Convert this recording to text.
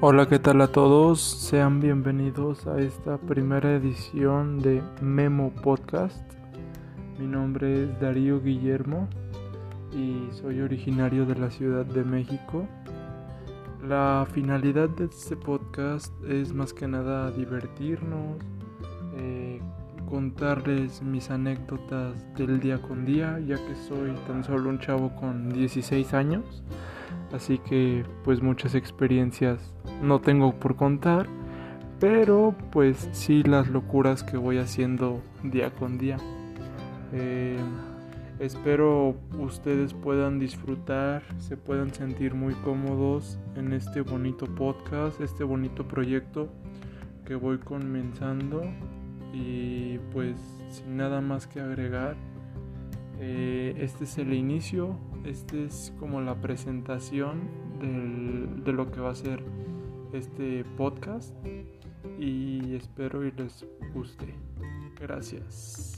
Hola, ¿qué tal a todos? Sean bienvenidos a esta primera edición de Memo Podcast. Mi nombre es Darío Guillermo y soy originario de la Ciudad de México. La finalidad de este podcast es más que nada divertirnos, eh, contarles mis anécdotas del día con día, ya que soy tan solo un chavo con 16 años. Así que pues muchas experiencias no tengo por contar, pero pues sí las locuras que voy haciendo día con día. Eh, espero ustedes puedan disfrutar, se puedan sentir muy cómodos en este bonito podcast, este bonito proyecto que voy comenzando y pues sin nada más que agregar. Eh, este es el inicio, este es como la presentación de lo que va a ser este podcast y espero y les guste. Gracias.